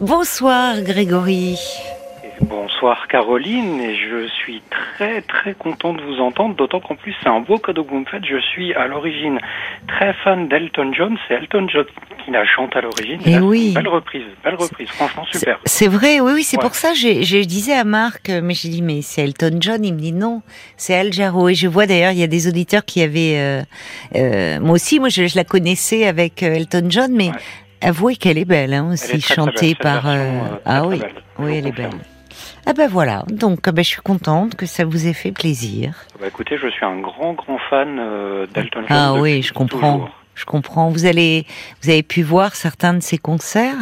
Bonsoir Grégory. Bonsoir Caroline, et je suis très très content de vous entendre, d'autant qu'en plus c'est un beau cadeau que vous me faites. Je suis à l'origine très fan d'Elton John, c'est Elton John qui la chante à l'origine. Et oui. Belle reprise, belle reprise, franchement super. C'est vrai, oui, oui, c'est pour ça, je, je disais à Marc, mais j'ai dit, mais c'est Elton John, il me dit non, c'est Al Jarreau. Et je vois d'ailleurs, il y a des auditeurs qui avaient, euh, euh, moi aussi, moi je, la connaissais avec euh, Elton John, mais avouez qu'elle est belle hein, aussi, chantée par... ah oui, oui, elle est belle. Ah ben voilà, donc ben, je suis contente que ça vous ait fait plaisir. Bah écoutez, je suis un grand grand fan euh, d'Elton John. Ah oui, je comprends. Je comprends. Vous allez, vous avez pu voir certains de ses concerts?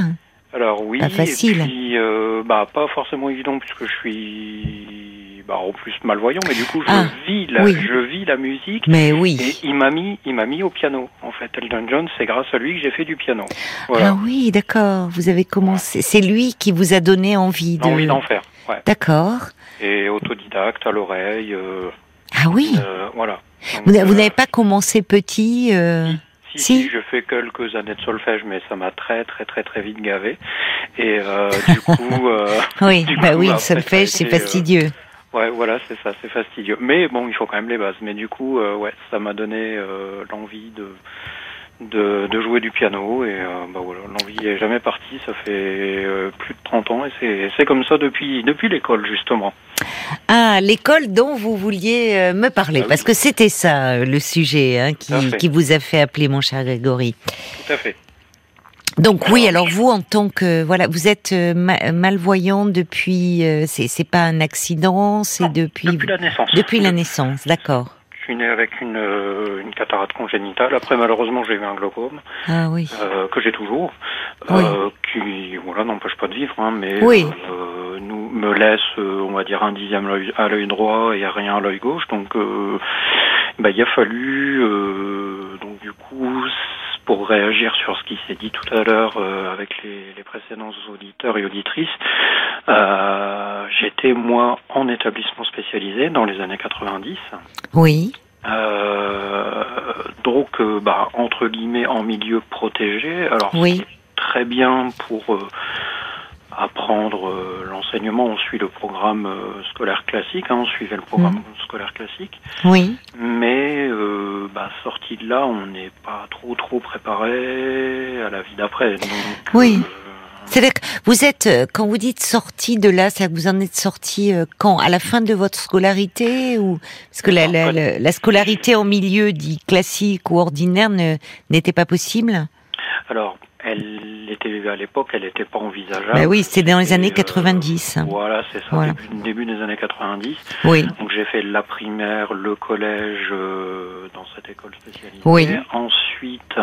Alors oui, pas facile. Et puis, euh, bah pas forcément évident puisque je suis bah, en plus malvoyant, mais du coup je Ah, vis la, oui. je vis la musique. Mais oui. Et il m'a mis, il m'a mis au piano. En fait, Elton John, c'est grâce à lui que j'ai fait du piano. Voilà. Ah oui, d'accord. Vous avez commencé. C'est lui qui vous a donné envie de. Envie d'en faire. Ouais. D'accord. Et autodidacte à l'oreille. euh, Ah oui. euh, voilà. Donc, Vous vous euh, n'avez pas commencé petit. euh, Si, Si. si, je fais quelques années de solfège, mais ça m'a très très très très vite gavé. Et euh, du coup, euh, Oui, du bah coup, oui, le après, solfège, c'est euh, fastidieux. Ouais, voilà, c'est ça, c'est fastidieux. Mais bon, il faut quand même les bases. Mais du coup, euh, ouais, ça m'a donné euh, l'envie de, de de jouer du piano et euh, bah voilà, l'envie est jamais partie. Ça fait plus de 30 ans et c'est c'est comme ça depuis depuis l'école justement. Ah, l'école dont vous vouliez me parler, Ah oui. parce que c'était ça le sujet hein, qui, qui vous a fait appeler mon cher Grégory. Tout à fait. Donc oui, Alors, vous en tant que voilà, vous êtes euh, ma- malvoyant depuis, euh, c'est c'est pas un accident, c'est depuis Depuis la naissance. depuis la naissance, d'accord. Je suis né avec une euh, une cataracte congénitale. Après, malheureusement, j'ai eu un glaucome. Ah oui. euh, que j'ai toujours, Oui. qui voilà n'empêche pas de vivre, hein, mais Oui. nous me laisse, on va dire un dixième à l'œil droit et rien à l'œil gauche, donc bah, il a fallu euh, donc du coup c- pour réagir sur ce qui s'est dit tout à l'heure euh, avec les, les précédents auditeurs et auditrices, euh, j'étais moi en établissement spécialisé dans les années 90. Oui. Euh, donc, bah, entre guillemets, en milieu protégé. Alors, Oui. très bien pour apprendre euh, l'enseignement. On suit le programme euh, scolaire classique. Hein, on suivait le programme scolaire classique. Oui. Mais, euh, bah, sorti de là, on n'est pas trop trop préparé à la vie d'après. Donc, Oui. euh, C'est-à-dire que vous êtes, euh, quand vous dites sorti de là, c'est-à-dire que vous en êtes sorti euh, quand? À la fin de votre scolarité ou? Parce que la, la, la- la scolarité en milieu dit classique ou ordinaire n'était pas possible alors, elle était à l'époque, elle n'était pas envisageable. Bah oui, c'était dans les années euh, 90. Voilà, c'est ça, Voilà. début, début des années 90. Oui. Donc j'ai fait la primaire, le collège euh, dans cette école spécialisée. Oui. Ensuite,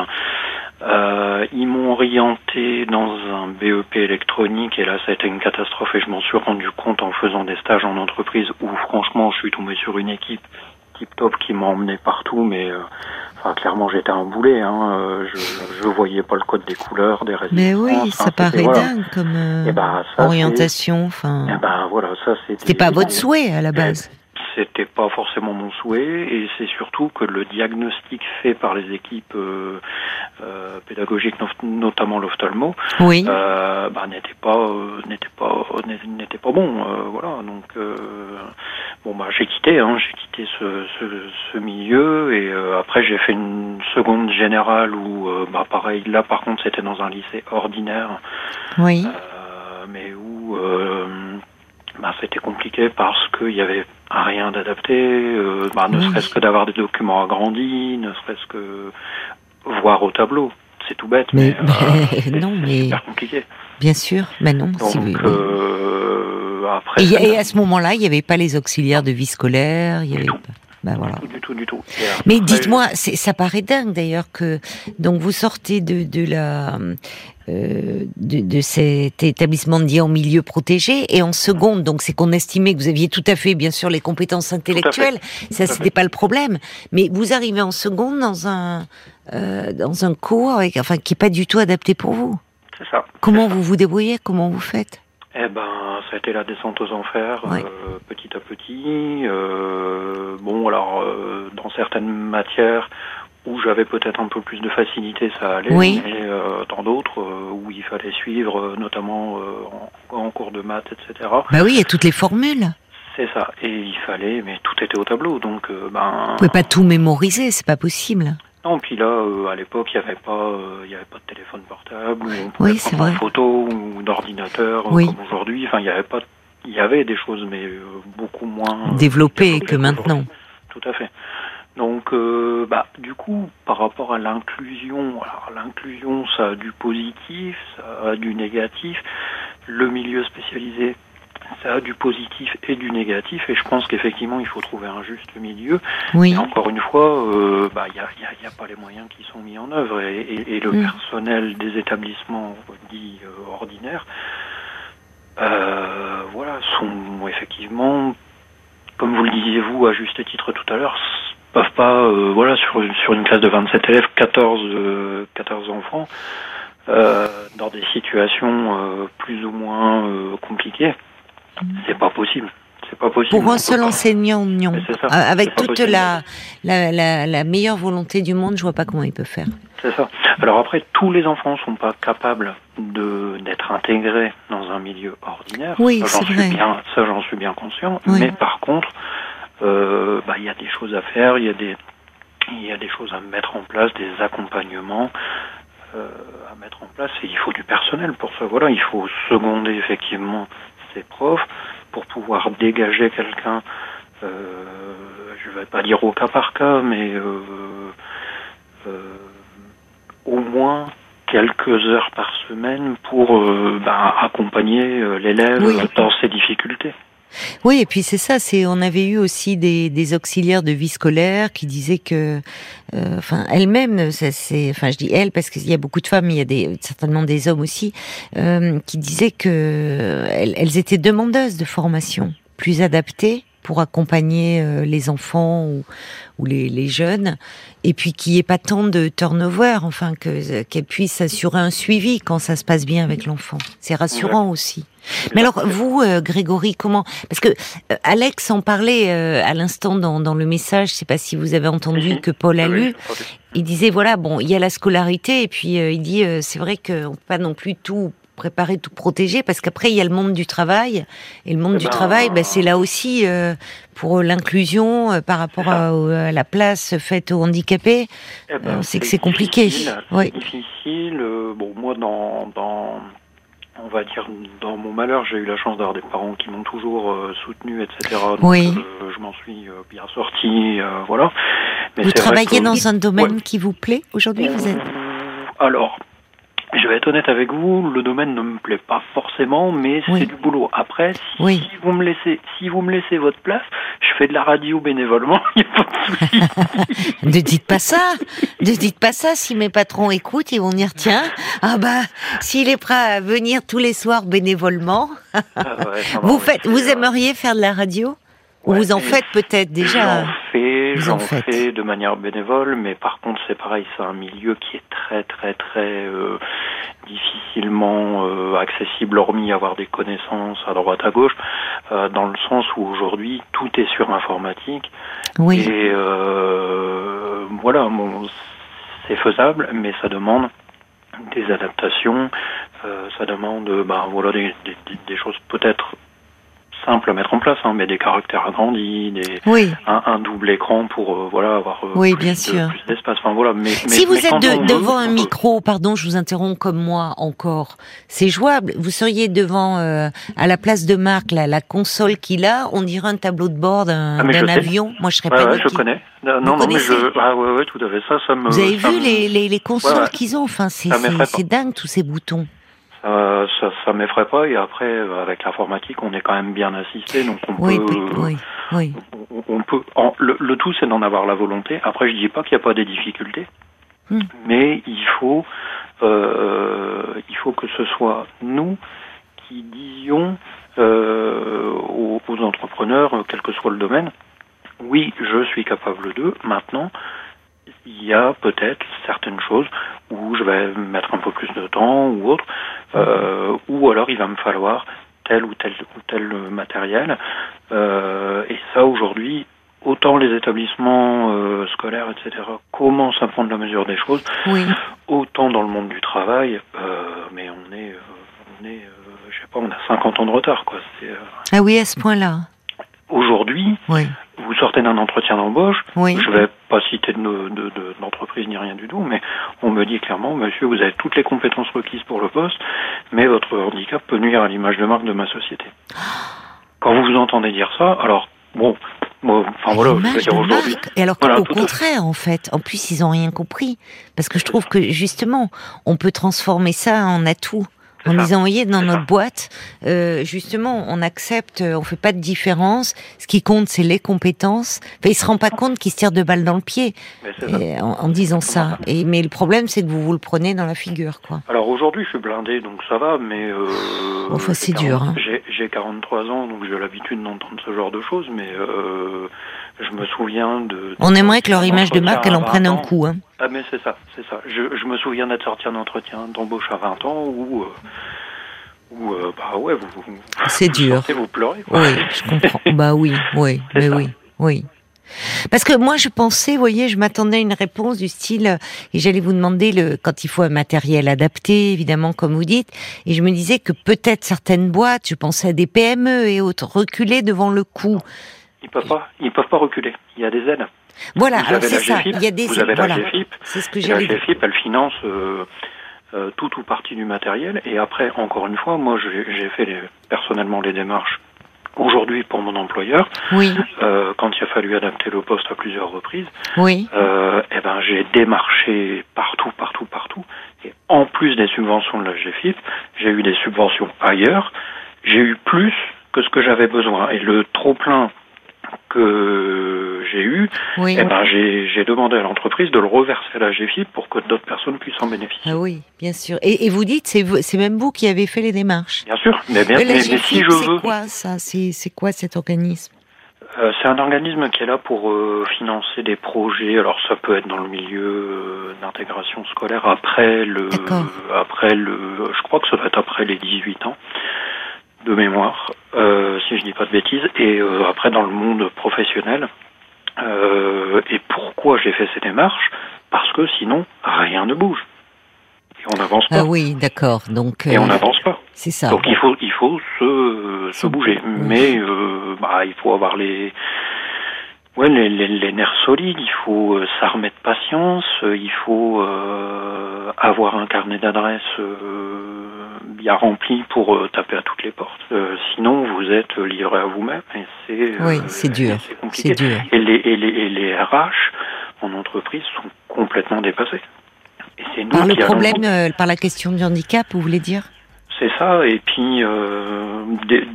euh, ils m'ont orienté dans un BEP électronique et là ça a été une catastrophe et je m'en suis rendu compte en faisant des stages en entreprise où franchement je suis tombé sur une équipe tip top qui m'a emmené partout mais euh, enfin clairement j'étais un boulet hein, euh, je je voyais pas le code des couleurs des résistances Mais oui, enfin, ça paraît voilà. dingue comme euh, Eh ben, ça, orientation. Enfin, Eh ben voilà ça c'était c'était pas votre souhait à la base. c'était pas forcément mon souhait et c'est surtout que le diagnostic fait par les équipes euh, euh, pédagogiques, no- notamment l'ophtalmo, Oui. euh, bah, n'était pas euh, n'était pas n'était pas bon. euh, voilà donc euh, bon bah j'ai quitté hein, j'ai quitté ce, ce, ce milieu et euh, après j'ai fait une seconde générale où euh, bah pareil là par contre c'était dans un lycée ordinaire Oui. euh, mais où euh, bah, c'était compliqué parce qu'il y avait rien d'adapté, bah, ne Oui. serait-ce que d'avoir des documents agrandis, ne serait-ce que voir au tableau. C'est tout bête, Mais- mais, mais c'est- non, mais- super compliqué. Bien sûr. Mais non. Donc si vous- euh, après, Et, à ce moment-là, il n'y avait pas les auxiliaires de vie scolaire. Il y avait tout. pas. Ben voilà. du tout, du tout. Mais après, dites-moi, ça paraît dingue d'ailleurs que donc vous sortez de, de la euh, de, de cet établissement dit en milieu protégé et en seconde, donc c'est qu'on estimait que vous aviez tout à fait bien sûr les compétences intellectuelles, ça c'était pas le problème. Mais vous arrivez en seconde dans un euh, dans un cours avec, enfin qui est pas du tout adapté pour vous. C'est ça. Comment vous vous débrouillez? Comment vous faites? Eh ben, ça a été la descente aux enfers, Ouais. euh, petit à petit. Euh, bon, alors, euh, dans certaines matières, où j'avais peut-être un peu plus de facilité, ça allait. Oui. Mais euh, dans d'autres euh, où il fallait suivre, euh, notamment euh, en, en cours de maths, etc. Bah oui, il y a toutes les formules. C'est ça. Et il fallait, mais tout était au tableau. Donc, euh, ben. Vous pouvez pas tout mémoriser, c'est pas possible. Non, puis là, euh, à l'époque, il n'y avait pas, euh, il y avait pas de téléphone portable, on pouvait Oui, prendre ou d'ordinateur Oui. comme aujourd'hui. Enfin, il y avait pas, il y avait des choses, mais euh, beaucoup moins euh, Développé développées que maintenant. Tout à fait. Donc, euh, bah, du coup, par rapport à l'inclusion, alors l'inclusion, ça a du positif, ça a du négatif. Le milieu spécialisé, ça a du positif et du négatif. Et je pense qu'effectivement, il faut trouver un juste milieu. Oui. Et encore une fois, euh, bah, il n'y a, y a- y a pas les moyens qui sont mis en œuvre et, et- et le Mm. personnel des établissements dits euh, ordinaires, euh, voilà, sont effectivement, comme vous le disiez vous à juste titre tout à l'heure, peuvent pas, euh, voilà, sur, une- sur une classe de 27 élèves, 14, euh, 14 enfants, euh, dans des situations euh, plus ou moins euh, compliquées, c'est pas possible. C'est pas possible. Pour un seul enseignant, non. Ça, Euh, Avec toute la, la, la, la meilleure volonté du monde, je vois pas comment il peut faire. C'est ça. Alors après, tous les enfants sont pas capables de d'être intégrés dans un milieu ordinaire. Oui, c'est vrai. bien, ça j'en suis bien conscient. Oui. Mais par contre, euh, bah, il y a des choses à faire, il y a des il y a des choses à mettre en place, des accompagnements euh, à mettre en place. Et il faut du personnel pour ça. Voilà, il faut seconder effectivement ces profs pour pouvoir dégager quelqu'un. Euh, je vais pas dire au cas par cas, mais euh, euh, au moins quelques heures par semaine pour euh, ben, accompagner l'élève Oui. dans ses difficultés. Oui, et puis c'est ça. C'est on avait eu aussi des, auxiliaires de vie scolaire qui disaient que, euh, enfin, elles-mêmes, ça, c'est, enfin, je dis elles parce qu'il y a beaucoup de femmes, il y a des certainement des hommes aussi, euh, qui disaient que elles, elles étaient demandeuses de formation plus adaptée pour accompagner euh, les enfants ou, ou les, les jeunes, et puis qu'il n'y ait pas tant de turnover, enfin que qu'elles puissent assurer un suivi quand ça se passe bien avec l'enfant. C'est rassurant aussi. Mais alors vous, euh, Grégory, comment Parce que euh, Alex en parlait euh, à l'instant dans, dans le message. Je sais pas si vous avez entendu si. que Paul a Oui, lu. Il disait voilà, bon, il y a la scolarité et puis euh, il dit euh, c'est vrai qu'on peut pas non plus tout préparer, tout protéger parce qu'après il y a le monde du travail et le monde du ben, travail, ben, c'est là aussi euh, pour l'inclusion euh, par rapport à, la place faite aux handicapés. Eh ben, Euh, c'est que c'est compliqué. Oui. C'est difficile. bon, moi, dans, dans, on va dire, dans mon malheur, j'ai eu la chance d'avoir des parents qui m'ont toujours euh, soutenu, etc. Donc, Oui. euh, je m'en suis euh, bien sorti, voilà. Mais vous travaillez que- dans un domaine Ouais. qui vous plaît aujourd'hui Vous êtes Alors, je vais être honnête avec vous, le domaine ne me plaît pas forcément, mais Oui. c'est du boulot. Après, si, Oui. si vous me laissez, si vous me laissez votre place, je fais de la radio bénévolement, il n'y a pas de souci. Ne dites pas ça. Ne dites pas ça. Si mes patrons écoutent, ils vont dire tiens, ah bah, s'il est prêt à venir tous les soirs bénévolement, Ah ouais, vous faites, aimeriez faire de la radio? Ouais, vous en faites peut-être déjà. J'en fais, j'en fais de manière bénévole, mais par contre c'est pareil, c'est un milieu qui est très très très euh, difficilement euh, accessible, hormis avoir des connaissances à droite à gauche, euh, dans le sens où aujourd'hui tout est sur informatique. Oui. et voilà, bon, c'est faisable, mais ça demande des adaptations, ça demande ben, voilà des, des, des choses peut-être simples à mettre en place, hein, mais des caractères agrandis, des, Oui. un, un double écran pour euh, voilà avoir euh, Oui, plus bien de- sûr. plus d'espace. Enfin voilà, mais, mais- si vous mais êtes de- veut, devant un micro, pardon, je vous interromps comme moi encore, c'est jouable. Vous seriez devant, euh, à la place de Marc, la, la console qu'il a, on dirait un tableau de bord d'un Ah, sais. avion. Moi, je serais Ouais, pas ouais, je connais. Non, non, mais je, ah ouais, ouais, tout à fait. Ça, ça me. Vous avez vu me- les, les, les consoles Ouais, qu'ils ont? Enfin, c'est- c'est dingue tous ces boutons. Ça, ça, ça m'effraie pas. Et après, euh, avec l'informatique, on est quand même bien assisté, donc on Oui, peut. oui, oui. on- on peut. en- le, le tout, c'est d'en avoir la volonté. Après, je dis pas qu'il n'y a pas des difficultés, Hmm. mais il faut, euh, il faut que ce soit nous qui disions euh, aux, aux entrepreneurs, euh, quel que soit le domaine, oui, je suis capable d'eux. Maintenant, il y a peut-être certaines choses où je vais mettre un peu plus de temps ou autre, euh, ou alors il va me falloir tel ou tel ou tel matériel. Euh, et ça aujourd'hui, autant les établissements euh, scolaires, etc., commencent à prendre la mesure des choses, Oui. autant dans le monde du travail, euh, mais on est, euh, on est, euh, je sais pas, on a 50 ans de retard, quoi. C'est, euh, Ah oui, à ce point-là. Aujourd'hui, Oui. Vous sortez d'un entretien d'embauche, Oui. je vais pas citer de, no- de, de- d'entreprise ni rien du tout, mais on me dit clairement, monsieur, vous avez toutes les compétences requises pour le poste, mais votre handicap peut nuire à l'image de marque de ma société. Quand vous vous entendez dire ça, alors, bon, enfin voilà, je veux dire aujourd'hui. Et alors Voilà, fait. contraire, en fait, en plus, ils ont rien compris. Parce que je trouve que, justement, on peut transformer ça en atout. En ça. disant, voyez, dans notre ça. boîte, euh, justement, on accepte, euh, on fait pas de différence. Ce qui compte, c'est les compétences. Enfin, il se rend pas compte qu'il se tire de balles dans le pied et en, en disant ça. Et mais le problème, c'est que vous vous le prenez dans la figure, quoi. Alors aujourd'hui, je suis blindé, donc ça va, mais. Euh, Enfin, c'est dur, 40 hein. J'ai, j'ai 43 ans, donc j'ai l'habitude d'entendre ce genre de choses, mais euh, je me souviens de. On aimerait que leur image de marque, elle en prenne 20 un coup, hein. Ah, mais c'est ça, c'est ça. Je, je me souviens d'être sorti un entretien d'embauche à 20 ans où. Euh, où, euh, bah ouais, vous. vous C'est vous dur. sortez, vous pleurez, quoi. Oui, je comprends. bah oui, oui, C'est mais ça. oui, oui. Parce que moi, je pensais, vous voyez, je m'attendais à une réponse du style, et j'allais vous demander le, quand il faut un matériel adapté, évidemment, comme vous dites, et je me disais que peut-être certaines boîtes, je pensais à des PME et autres, reculaient devant le coup. Ils peuvent pas, ils peuvent pas reculer. Il y a des aides. Voilà, vous avez la ça. GFIP, Il y a des, vous avez voilà, la GFIP, c'est ce que Et la. GFIP, elle finance euh, euh, tout ou partie du matériel. Et après, encore une fois, moi, j'ai j'ai fait les- personnellement les démarches aujourd'hui pour mon employeur. Oui, Euh, quand il a fallu adapter le poste à plusieurs reprises, oui, euh, eh ben, j'ai démarché partout, partout, partout. Et en plus des subventions de la GFIP, j'ai eu des subventions ailleurs. J'ai eu plus que ce que j'avais besoin. Et le trop plein que j'ai eu, oui. eh ben, j'ai j'ai demandé à l'entreprise de le reverser à la GFIP pour que d'autres personnes puissent en bénéficier. Ah oui, bien sûr. Et, et vous dites, c'est c'est même vous qui avez fait les démarches. Bien sûr, mais, bien, Mais mais, la mais si je c'est veux, quoi ça? C'est c'est quoi cet organisme? Euh, c'est un organisme qui est là pour euh, financer des projets. Alors ça peut être dans le milieu euh, d'intégration scolaire après le, après le, je crois que ça doit être après les 18 ans de mémoire, euh, si je dis pas de bêtises, et euh, après dans le monde professionnel. Euh, et pourquoi j'ai fait ces démarches Parce que sinon rien ne bouge et on n'avance pas. Ah oui, d'accord. Donc Et euh, on n'avance pas. c'est ça. Donc il faut il faut se, se Se- bouger, mais euh, bah il faut avoir les ouais les, les, les nerfs solides, il faut euh, s'armer de patience, euh, il faut euh, avoir un carnet d'adresses euh, bien rempli pour euh, taper à toutes les portes. Euh, sinon vous êtes livré à vous-même et c'est Oui, euh, c'est dur. c'est. Et les, et les et les RH en entreprise sont complètement dépassés. Et Par le problème, euh, par la question du handicap, vous voulez dire? C'est ça, et puis euh, dé-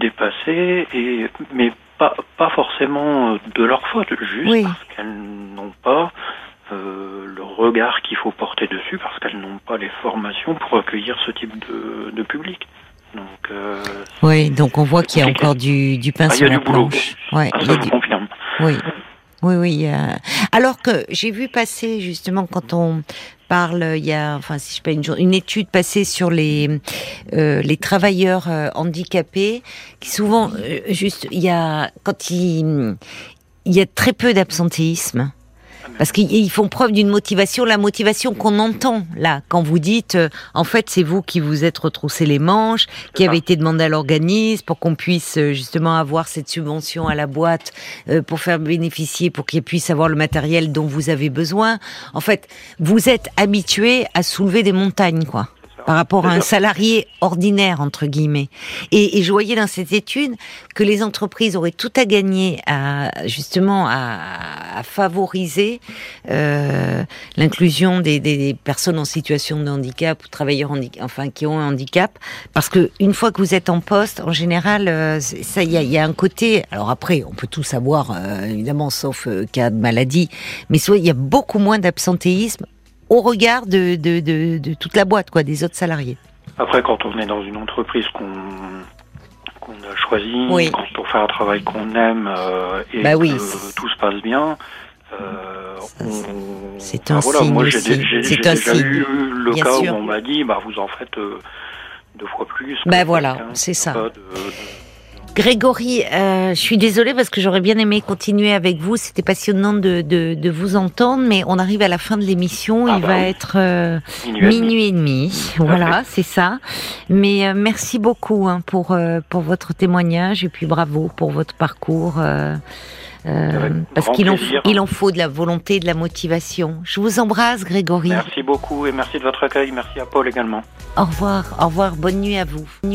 et, mais pas, pas forcément euh, de leur faute, juste Oui. parce qu'elles n'ont pas euh, le regard qu'il faut porter dessus, parce qu'elles n'ont pas les formations pour accueillir ce type de, de public. Donc, euh, Oui, donc on voit qu'il y a compliqué. encore du, du pain ah, il y sur a la du boulot. planche. Ouais, Ah, ça, confirme. Oui, oui, oui. Alors que j'ai vu passer justement quand on parle, il y a, enfin, si je pas une, étude passée sur les euh, les travailleurs euh, handicapés, qui souvent, euh, juste, il y a quand il il y a très peu d'absentéisme. Parce qu'ils ils font preuve d'une motivation, la motivation qu'on entend là, quand vous dites, euh, en fait, c'est vous qui vous êtes retroussé les manches, qui avez été demandé à l'organisme pour qu'on puisse euh, justement avoir cette subvention à la boîte euh, pour faire bénéficier, pour qu'ils puissent avoir le matériel dont vous avez besoin. En fait, vous êtes habitué à soulever des montagnes, quoi par rapport à un salarié ordinaire entre guillemets. Et, et je voyais dans cette étude que les entreprises auraient tout à gagner à justement à, à favoriser euh, l'inclusion des, des, des personnes en situation de handicap ou travailleurs enfin qui ont un handicap, parce que une fois que vous êtes en poste, en général, euh, ça il y a, y a un côté. Alors après, on peut tout savoir euh, évidemment, sauf euh, cas de maladie, mais soit il y a beaucoup moins d'absentéisme au regard de, de, de, de toute la boîte, quoi, des autres salariés. Après, quand on est dans une entreprise qu'on qu'on a choisie, Oui. quand on fait un travail qu'on aime euh, et Bah oui, que tout se passe bien, euh, c'est enfin, un voilà, signe moi, j'ai déjà signe, eu le bien cas sûr. où on m'a dit, bah vous en faites euh, deux fois plus. que Bah voilà, c'est ça. de- Grégory, euh, je suis désolée parce que j'aurais bien aimé continuer avec vous. C'était passionnant de, de, de, vous entendre, mais on arrive à la fin de l'émission. Ah Il bah va oui. être euh, Minuit et demi. minuit et demi. Voilà, c'est ça. Mais euh, merci beaucoup hein, pour pour votre témoignage et puis bravo pour votre parcours. parce qu'il en, il en faut de la volonté, de la motivation. Je vous embrasse, Grégory. Merci beaucoup et merci de votre accueil. Merci à Paul également. Au revoir, au revoir, bonne nuit à vous.